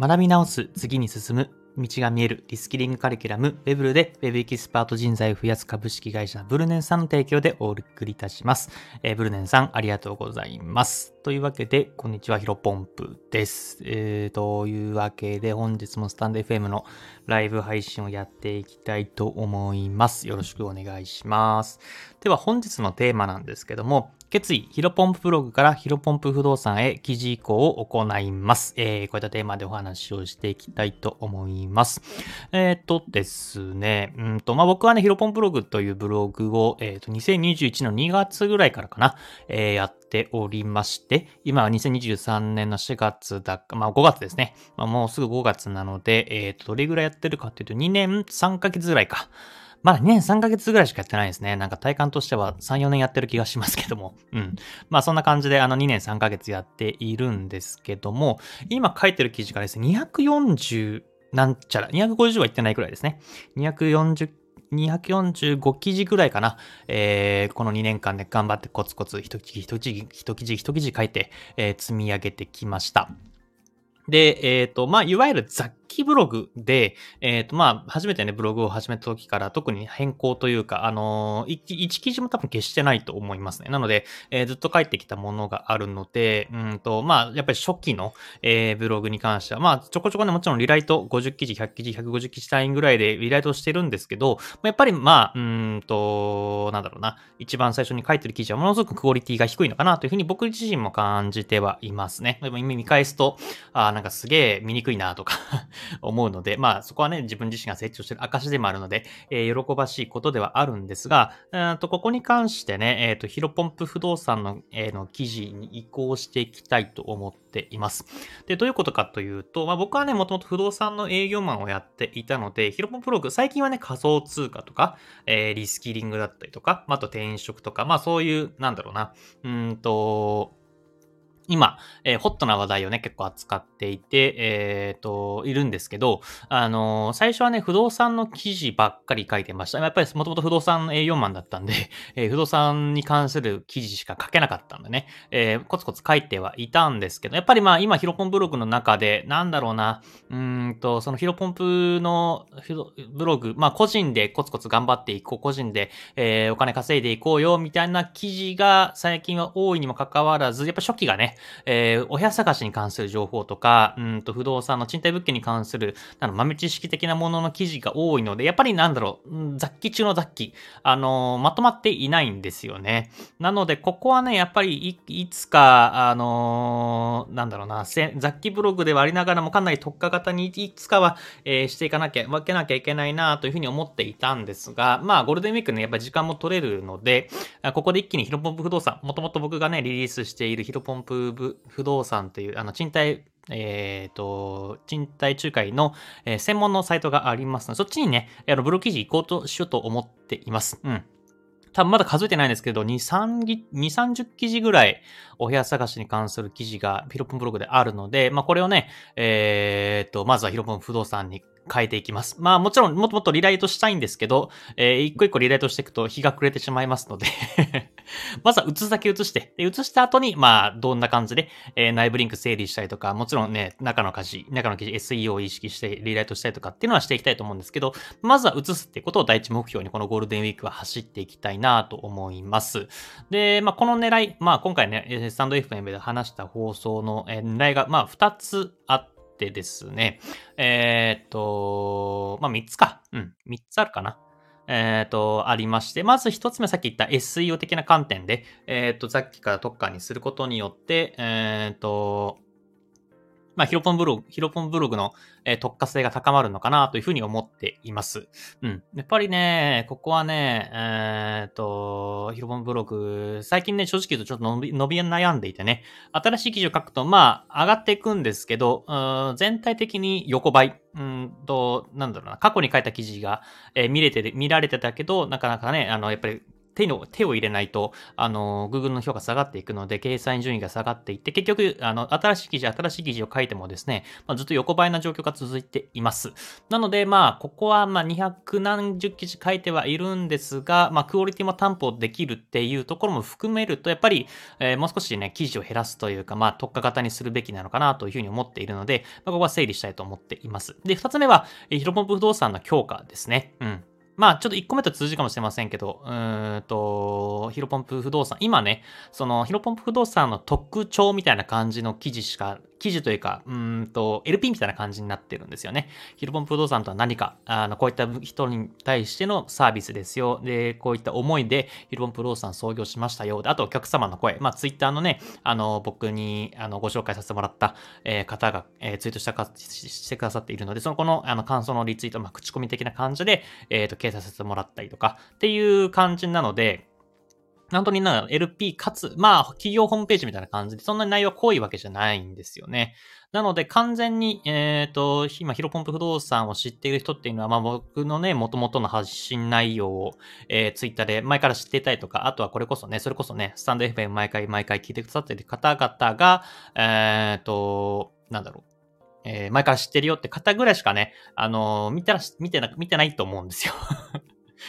学び直す、次に進む、道が見えるリスキリングカリキュラム、ウェブルで Web エキスパート人材を増やす株式会社ブルネンさんの提供でお送りいたします。えー、ブルネンさん、ありがとうございます。というわけで、こんにちは、ヒロポンプです。えー、というわけで、本日もスタンド FM のライブ配信をやっていきたいと思います。よろしくお願いします。では、本日のテーマなんですけども、決意、ヒロポンプブログからヒロポンプ不動産へ記事移行を行います。えー、こういったテーマでお話をしていきたいと思います。えっ、とですね、うんと、まあ、僕はね、ヒロポンブログというブログを、えっ、ー、と、2021の2月ぐらいからかな、えー、やっておりまして、今は2023年の4月だか、まあ、5月ですね。まあ、もうすぐ5月なので、えっ、と、どれぐらいやってるかっていうと、2年3ヶ月ぐらいか。まだ2年3ヶ月ぐらいしかやってないですね。なんか体感としては3、4年やってる気がしますけども。うん。まあそんな感じであの2年3ヶ月やっているんですけども、今書いてる記事がですね、240なんちゃら、250は言ってないくらいですね。240 245記事ぐらいかな。えー、この2年間で頑張ってコツコツ一記事一記事一記事一記事書いて、えー、積み上げてきました。で、えっ、ー、と、まあ、いわゆるざっきブログで、えっ、ー、と、まあ、初めてね、ブログを始めた時から特に変更というか、あのー、1記事も多分消してないと思いますね。なので、えー、ずっと書いてきたものがあるので、うんと、まあ、やっぱり初期の、えー、ブログに関しては、まあ、ちょこちょこね、もちろんリライト50記事、100記事、150記事単位ぐらいでリライトしてるんですけど、やっぱり、まあ、うんと、なんだろうな、一番最初に書いてる記事はものすごくクオリティが低いのかなというふうに僕自身も感じてはいますね。でも今見返すと、あなんかすげえ見にくいなとか 思うので、まあそこはね、自分自身が成長してる証でもあるので、えー、喜ばしいことではあるんですが、うんとここに関してね、えっ、ー、と、ヒロポンプ不動産の,、えー、の記事に移行していきたいと思っています。で、どういうことかというと、まあ僕はね、もともと不動産の営業マンをやっていたので、ヒロポンプログ、最近はね、仮想通貨とか、えー、リスキリングだったりとか、まあ、あと転職とか、まあそういう、なんだろうな、うんと、今、えー、ホットな話題をね、結構扱っていて、えっ、ー、と、いるんですけど、あのー、最初はね、不動産の記事ばっかり書いてました。やっぱりもともと不動産営業マンだったんで、え不動産に関する記事しか書けなかったんでね、えコツコツ書いてはいたんですけど、やっぱりまあ今、ヒロポンブログの中で、なんだろうな、うんと、そのヒロポンプのブログ、まあ個人でコツコツ頑張っていこう、個人で、えお金稼いでいこうよ、みたいな記事が最近は多いにもかかわらず、やっぱ初期がね、えー、お部屋探しに関する情報とか、うんと不動産の賃貸物件に関する、あの、豆知識的なものの記事が多いので、やっぱりなんだろう、雑記中の雑記、あのー、まとまっていないんですよね。なので、ここはね、やっぱりい、いつか、あのー、なんだろうな、雑記ブログではありながらもかなり特化型にいつかは、えー、していかなきゃ、分けなきゃいけないなというふうに思っていたんですが、まあ、ゴールデンウィークね、やっぱり時間も取れるので、ここで一気にヒロポンプ不動産、もともと僕がね、リリースしているヒロポンプ不動産という、あの、賃貸、えっ、ー、と、賃貸仲介の、えー、専門のサイトがありますので、そっちにね、あのブログ記事行こうとしようと思っています。うん。多分まだ数えてないんですけど、2、3、2、30記事ぐらいお部屋探しに関する記事がヒロポンブログであるので、まあこれをね、えー、っと、まずはヒロポン不動産に変えていきます。まあもちろんもっともっとリライトしたいんですけど、えー、一個一個リライトしていくと日が暮れてしまいますので まずは映すだけ映して、で、映した後に、まあどんな感じで、えー、内部リンク整理したりとか、もちろんね、中の記事、中の記事 SEO を意識してリライトしたりとかっていうのはしていきたいと思うんですけど、まずは映すってことを第一目標にこのゴールデンウィークは走っていきたいなと思います。で、まあこの狙い、まあ今回ね、スタンド FM で話した放送のえ狙いが、まあ2つあって、てですね、えー、っと、まあ、3つか。うん、3つあるかな。えっ、と、ありまして、まず1つ目さっき言った SEO 的な観点で、えっ、と、さっきから特化にすることによって、えっ、と、まあ、ヒロポンブログ、ヒロポンブログの、えー、特化性が高まるのかなというふうに思っています。うん。やっぱりね、ここはね、えっ、と、ヒロポンブログ、最近ね、正直言うとちょっと伸び伸び悩んでいてね、新しい記事を書くと、まあ、上がっていくんですけど、うん全体的に横ばい。うんと、なんだろうな、過去に書いた記事が、えー、見れて、見られてたけど、なかなかね、あの、やっぱり、手の、手を入れないと、あの、Google の評価下がっていくので、掲載順位が下がっていって、結局、あの、新しい記事、新しい記事を書いてもですね、まあ、ずっと横ばいな状況が続いています。なので、まあ、ここは、まあ、200何十記事書いてはいるんですが、まあ、クオリティも担保できるっていうところも含めると、やっぱり、えー、もう少しね、記事を減らすというか、まあ、特化型にするべきなのかなというふうに思っているので、まあ、ここは整理したいと思っています。で、二つ目は、えー、ヒロポン不動産の強化ですね。うん。まあ、ちょっと1個目と通じかもしれませんけど、うーんと、ヒロポンプ不動産、今ね、そのヒロポンプ不動産の特徴みたいな感じの記事しか記事というか、うんと、LP みたいな感じになってるんですよね。ヒルポン不動産とは何か、あの、こういった人に対してのサービスですよ。で、こういった思いでヒルポン不動産創業しましたよ。で、あとお客様の声。まあ、ツイッターのね、あの、僕に、あの、ご紹介させてもらった、えー、方が、えー、ツイートしたか、してくださっているので、その、この、あの、感想のリツイート、まあ、口コミ的な感じで、えっ、ー、と、掲載させてもらったりとか、っていう感じなので、本当にな LP かつ、まあ、企業ホームページみたいな感じで、そんなに内容は濃いわけじゃないんですよね。なので、完全に、えっ、ー、と、今、ヒロポンプ不動産を知っている人っていうのは、まあ、僕のね、元々の発信内容を、えー、ツイッターで前から知っていたりとか、あとはこれこそね、それこそね、スタンド FM 毎回毎回聞いてくださっている方々が、えっ、ー、と、なんだろう。えー、前から知ってるよって方ぐらいしかね、あのー、見たら、見てな、見てないと思うんですよ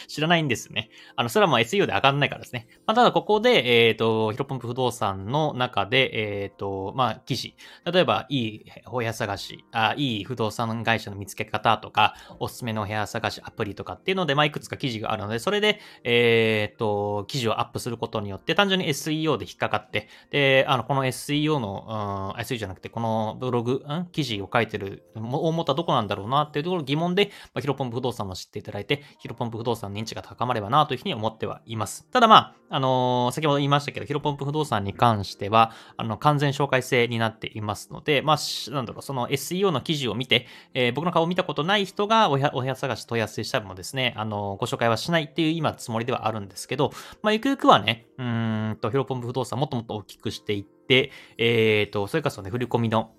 知らないんですね。あの、それはもう SEO で上がんないからですね。まあ、ただここで、えっ、ー、と、ヒロポンプ不動産の中で、えっ、ー、と、まあ、記事。例えば、いいお部屋探し、あいい不動産会社の見つけ方とか、おすすめのお部屋探しアプリとかっていうので、まあ、いくつか記事があるので、それで、えっ、ー、と、記事をアップすることによって、単純に SEO で引っかかって、で、あの、この SEO の、うん、SEO じゃなくて、このブログ、ん、記事を書いてる大元はどこなんだろうなっていうところ疑問で、まあ、ヒロポンプ不動産も知っていただいて、ヒロポンプ不動産認知が高まればなというふうに思ってはいます。ただまあ、あのー、先ほど言いましたけど、ヒロポンプ不動産に関しては、あの、完全紹介制になっていますので、まあ、なんだろう、その SEO の記事を見て、えー、僕の顔を見たことない人がお部屋探し問い合わせしたらもですね、あのー、ご紹介はしないっていう今つもりではあるんですけど、まあ、ゆくゆくはね、うんと、ヒロポンプ不動産もっともっと大きくしていって、えっ、と、それからそのね、振り込みの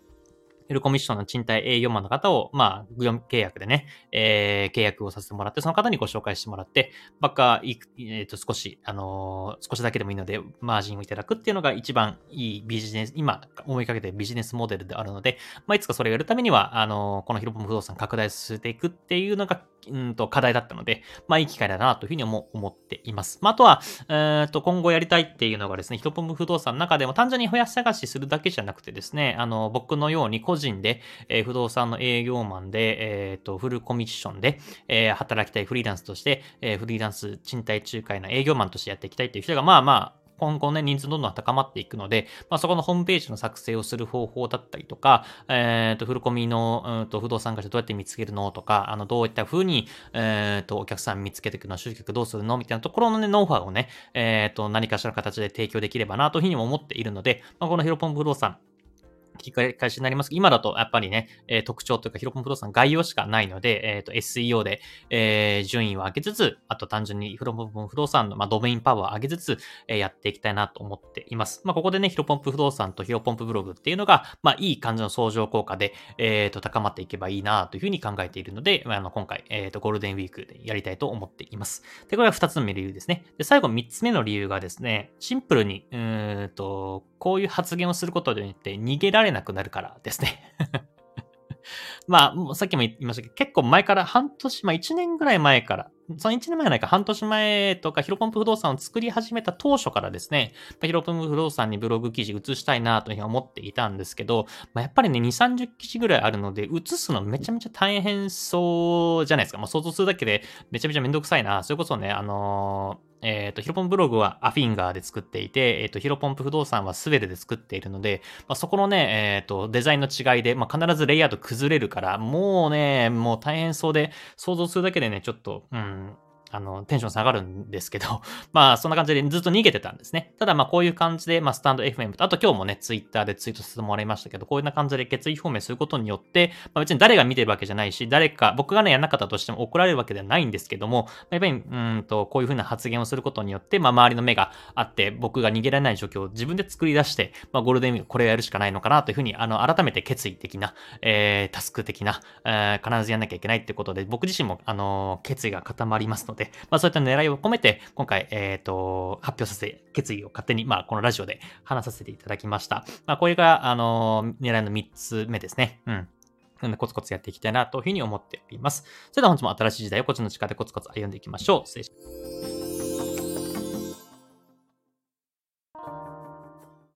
フルコミッションの賃貸営業マンの方を、まあ、業務契約でね、えー、契約をさせてもらって、その方にご紹介してもらって、ばっか、えっ、ー、と、少し、あのー、少しだけでもいいので、マージンをいただくっていうのが一番いいビジネス、今思いかけてビジネスモデルであるので、まあ、いつかそれをやるためには、あのー、このヒロポム不動産拡大させていくっていうのが、うんと、課題だったので、まあ、いい機会だなというふうに思思っています。まあ、あとは、えっ、と、今後やりたいっていうのがですね、ヒロポン不動産の中でも単純に増やし探しするだけじゃなくてですね、あの、僕のように個人で、えー、不動産の営業マンで、えっ、ー、と、フルコミッションで、えー、働きたいフリーランスとして、えフリーランス賃貸仲介の営業マンとしてやっていきたいっていう人が、まあまあ、今後ね、人数どんどん高まっていくので、まあ、そこのホームページの作成をする方法だったりとか、えっ、ー、と、フルコミの、うんと、不動産会社どうやって見つけるのとか、あの、どういった風に、え、ー、と、お客さん見つけていくの、集客どうするのみたいなところのね、ノウハウをね、えっ、ー、と、何かしらの形で提供できればなというふうにも思っているので、まあ、このヒロポン不動産、聞き返しになります今だとやっぱりね、えー、特徴というか、ヒロポン不動産概要しかないので、えっ、ー、と、SEO で、えー、順位を上げつつ、あと単純にヒロポン不動産の、まあ、ドメインパワーを上げつつ、えー、やっていきたいなと思っています。まあ、ここでね、ヒロポンプ不動産とヒロポンプブログっていうのが、まあ、いい感じの相乗効果で、えっ、と、高まっていけばいいなというふうに考えているので、まあの、今回、えっ、と、ゴールデンウィークでやりたいと思っています。で、これが二つ目の理由ですね。で、最後三つ目の理由がですね、シンプルに、うんと、こういう発言をすることによって逃げられなくなるからですね まあ、さっきも言いましたけど、結構前から半年、まあ1年ぐらい前から、その1年前じゃないか半年前とか、ヒロポンプ不動産を作り始めた当初からですね、ヒロポンプ不動産にブログ記事移したいなというふうに思っていたんですけど、まあ、やっぱりね、2、30記事ぐらいあるので、移すのめちゃめちゃ大変そうじゃないですか。まあ、想像するだけでめちゃめちゃめんどくさいな。それこそね、あのーえっ、ー、と、ヒロポンブログはアフィンガーで作っていて、えっ、ー、と、ヒロポンプ不動産はスウェルで作っているので、まあ、そこのね、えっ、ー、と、デザインの違いで、まあ、必ずレイアウト崩れるから、もうね、もう大変そうで、想像するだけでね、ちょっと、うん、あの、テンション下がるんですけど、まあ、そんな感じでずっと逃げてたんですね。ただ、まあ、こういう感じで、まあ、スタンド FM と、あと今日もね、ツイッターでツイートさせてもらいましたけど、こういうな感じで決意表明することによって、まあ、別に誰が見てるわけじゃないし、誰か、僕がね、やんなかったとしても怒られるわけではないんですけども、やっぱり、うんと、こういうふうな発言をすることによって、まあ、周りの目があって、僕が逃げられない状況を自分で作り出して、まあ、ゴールデンウィークこれをやるしかないのかなというふうに、あの、改めて決意的な、えー、タスク的な、えー、必ずやんなきゃいけないってことで、僕自身も、あの、決意が固まりますので、で、まあそういった狙いを込めて、今回、えっ、と、発表させ、決意を勝手に、まあこのラジオで話させていただきました。まあこれが、あの狙いの3つ目ですね。うん。なのでコツコツやっていきたいなというふうに思っております。それでは本日も新しい時代をこっちの力でコツコツ歩んでいきましょう。失礼します。